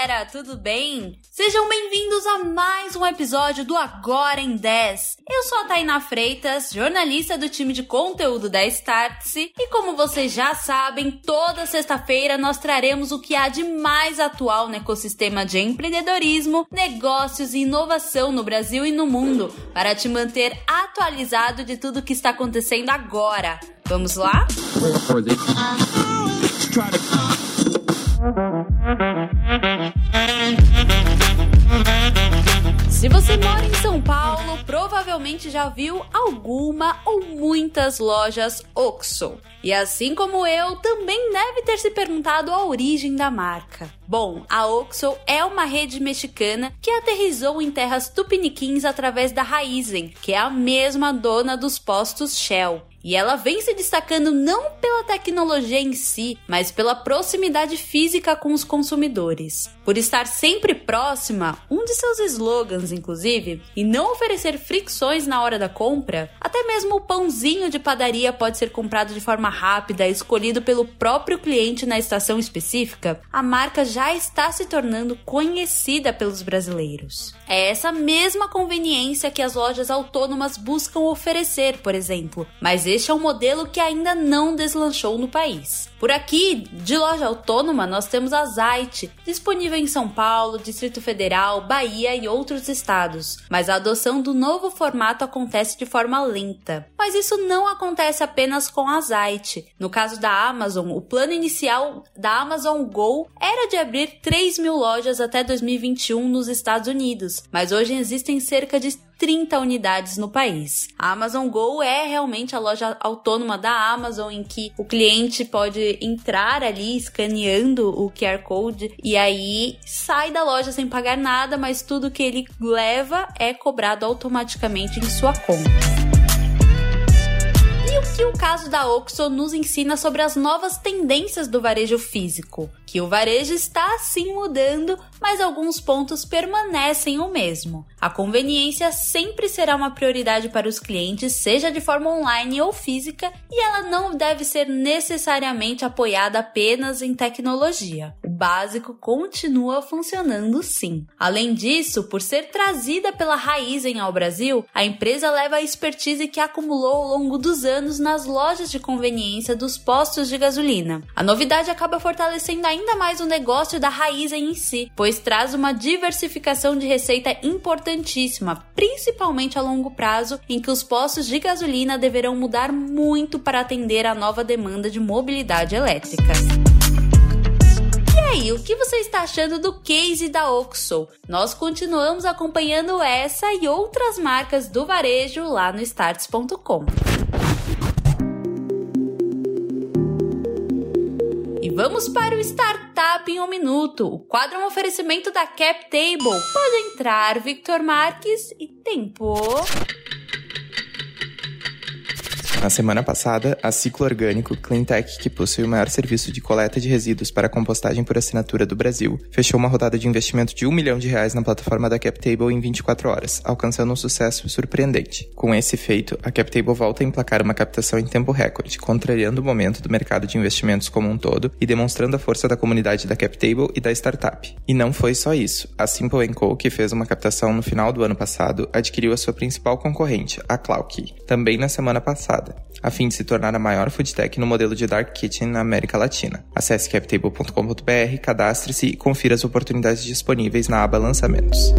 galera, tudo bem? Sejam bem-vindos a mais um episódio do Agora em 10. Eu sou a Tainá Freitas, jornalista do time de conteúdo da Startse, e como vocês já sabem, toda sexta-feira nós traremos o que há de mais atual no ecossistema de empreendedorismo, negócios e inovação no Brasil e no mundo, para te manter atualizado de tudo que está acontecendo agora. Vamos lá? Se você mora em São Paulo, provavelmente já viu alguma ou muitas lojas OXO. E assim como eu, também deve ter se perguntado a origem da marca. Bom, a OXO é uma rede mexicana que aterrizou em terras tupiniquins através da Raizen, que é a mesma dona dos postos Shell. E ela vem se destacando não pela tecnologia em si, mas pela proximidade física com os consumidores. Por estar sempre próxima, um de seus slogans, inclusive, e não oferecer fricções na hora da compra, até mesmo o pãozinho de padaria pode ser comprado de forma rápida, escolhido pelo próprio cliente na estação específica, a marca já está se tornando conhecida pelos brasileiros. É essa mesma conveniência que as lojas autônomas buscam oferecer, por exemplo, mas este é um modelo que ainda não deslanchou no país. Por aqui, de loja autônoma, nós temos a Zait, disponível em São Paulo, Distrito Federal, Bahia e outros estados, mas a adoção do novo formato acontece de forma lenta. Mas isso não acontece apenas com a Zait. No caso da Amazon, o plano inicial da Amazon Go era de abrir 3 mil lojas até 2021 nos Estados Unidos, mas hoje existem cerca de 30 unidades no país. A Amazon Go é realmente a loja autônoma da Amazon em que o cliente pode entrar ali escaneando o QR Code e aí sai da loja sem pagar nada, mas tudo que ele leva é cobrado automaticamente em sua conta que o caso da Oxo nos ensina sobre as novas tendências do varejo físico? Que o varejo está sim mudando, mas alguns pontos permanecem o mesmo. A conveniência sempre será uma prioridade para os clientes, seja de forma online ou física, e ela não deve ser necessariamente apoiada apenas em tecnologia. O básico continua funcionando sim. Além disso, por ser trazida pela Raizen ao Brasil, a empresa leva a expertise que acumulou ao longo dos anos nas lojas de conveniência dos postos de gasolina. A novidade acaba fortalecendo ainda mais o negócio da Raizen em si, pois traz uma diversificação de receita importantíssima, principalmente a longo prazo, em que os postos de gasolina deverão mudar muito para atender a nova demanda de mobilidade elétrica. E aí, o que você está achando do case da Oxo? Nós continuamos acompanhando essa e outras marcas do varejo lá no starts.com. vamos para o Startup em um Minuto. O quadro é um oferecimento da CapTable. Pode entrar, Victor Marques, e tempo. Na semana passada, a Ciclo Orgânico Cleantech, que possui o maior serviço de coleta de resíduos para compostagem por assinatura do Brasil, fechou uma rodada de investimento de um milhão de reais na plataforma da CapTable em 24 horas, alcançando um sucesso surpreendente. Com esse feito, a CapTable volta a emplacar uma captação em tempo recorde, contrariando o momento do mercado de investimentos como um todo e demonstrando a força da comunidade da CapTable e da startup. E não foi só isso. A Simple Co, que fez uma captação no final do ano passado, adquiriu a sua principal concorrente, a Clowkey, também na semana passada a fim de se tornar a maior foodtech no modelo de Dark Kitchen na América Latina. Acesse captable.com.br, cadastre-se e confira as oportunidades disponíveis na aba Lançamentos.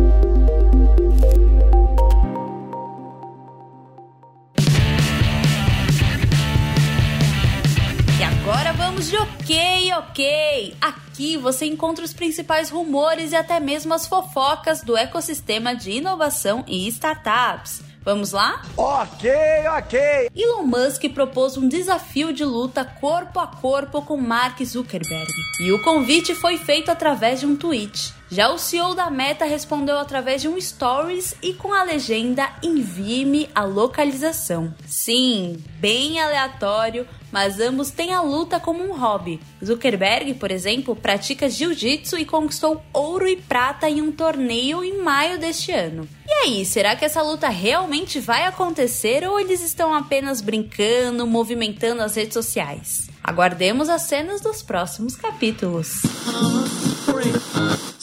E agora vamos de ok, ok! Aqui você encontra os principais rumores e até mesmo as fofocas do ecossistema de inovação e startups. Vamos lá? Ok, ok. Elon Musk propôs um desafio de luta corpo a corpo com Mark Zuckerberg. E o convite foi feito através de um tweet. Já o CEO da Meta respondeu através de um stories e com a legenda envie-me a localização. Sim, bem aleatório, mas ambos têm a luta como um hobby. Zuckerberg, por exemplo, pratica jiu-jitsu e conquistou ouro e prata em um torneio em maio deste ano. E aí, será que essa luta realmente vai acontecer ou eles estão apenas brincando, movimentando as redes sociais? Aguardemos as cenas dos próximos capítulos.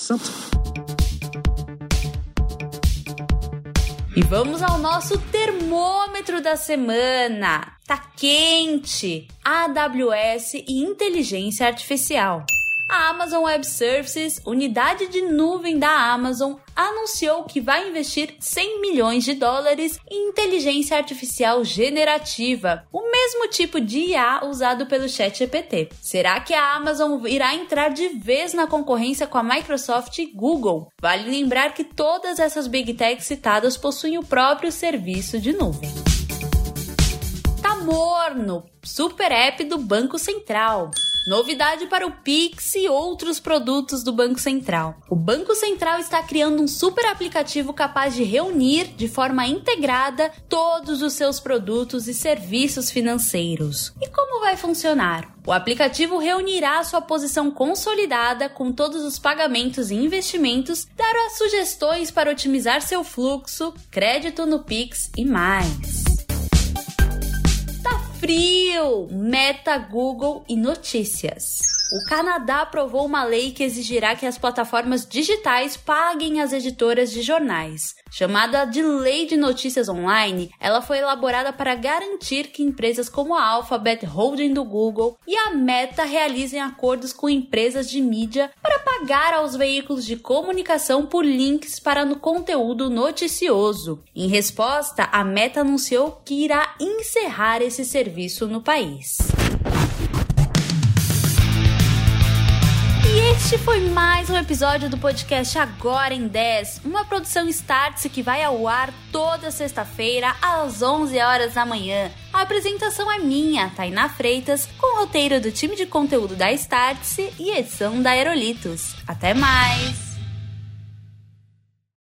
Simple. E vamos ao nosso termômetro da semana. Tá quente! AWS e inteligência artificial. A Amazon Web Services, unidade de nuvem da Amazon, anunciou que vai investir 100 milhões de dólares em inteligência artificial generativa, o mesmo tipo de IA usado pelo ChatGPT. Será que a Amazon irá entrar de vez na concorrência com a Microsoft e Google? Vale lembrar que todas essas Big Techs citadas possuem o próprio serviço de nuvem. Tá morno, super app do Banco Central. Novidade para o Pix e outros produtos do Banco Central. O Banco Central está criando um super aplicativo capaz de reunir de forma integrada todos os seus produtos e serviços financeiros. E como vai funcionar? O aplicativo reunirá sua posição consolidada com todos os pagamentos e investimentos, dará sugestões para otimizar seu fluxo, crédito no Pix e mais frio! Meta, Google e notícias. O Canadá aprovou uma lei que exigirá que as plataformas digitais paguem as editoras de jornais. Chamada de Lei de Notícias Online, ela foi elaborada para garantir que empresas como a Alphabet Holding do Google e a Meta realizem acordos com empresas de mídia para pagar aos veículos de comunicação por links para no conteúdo noticioso. Em resposta, a Meta anunciou que irá encerrar esse serviço no país. Este foi mais um episódio do podcast Agora em 10, uma produção Startse que vai ao ar toda sexta-feira às 11 horas da manhã. A apresentação é minha, Tainá Freitas, com roteiro do time de conteúdo da Startse e edição da Aerolitos. Até mais!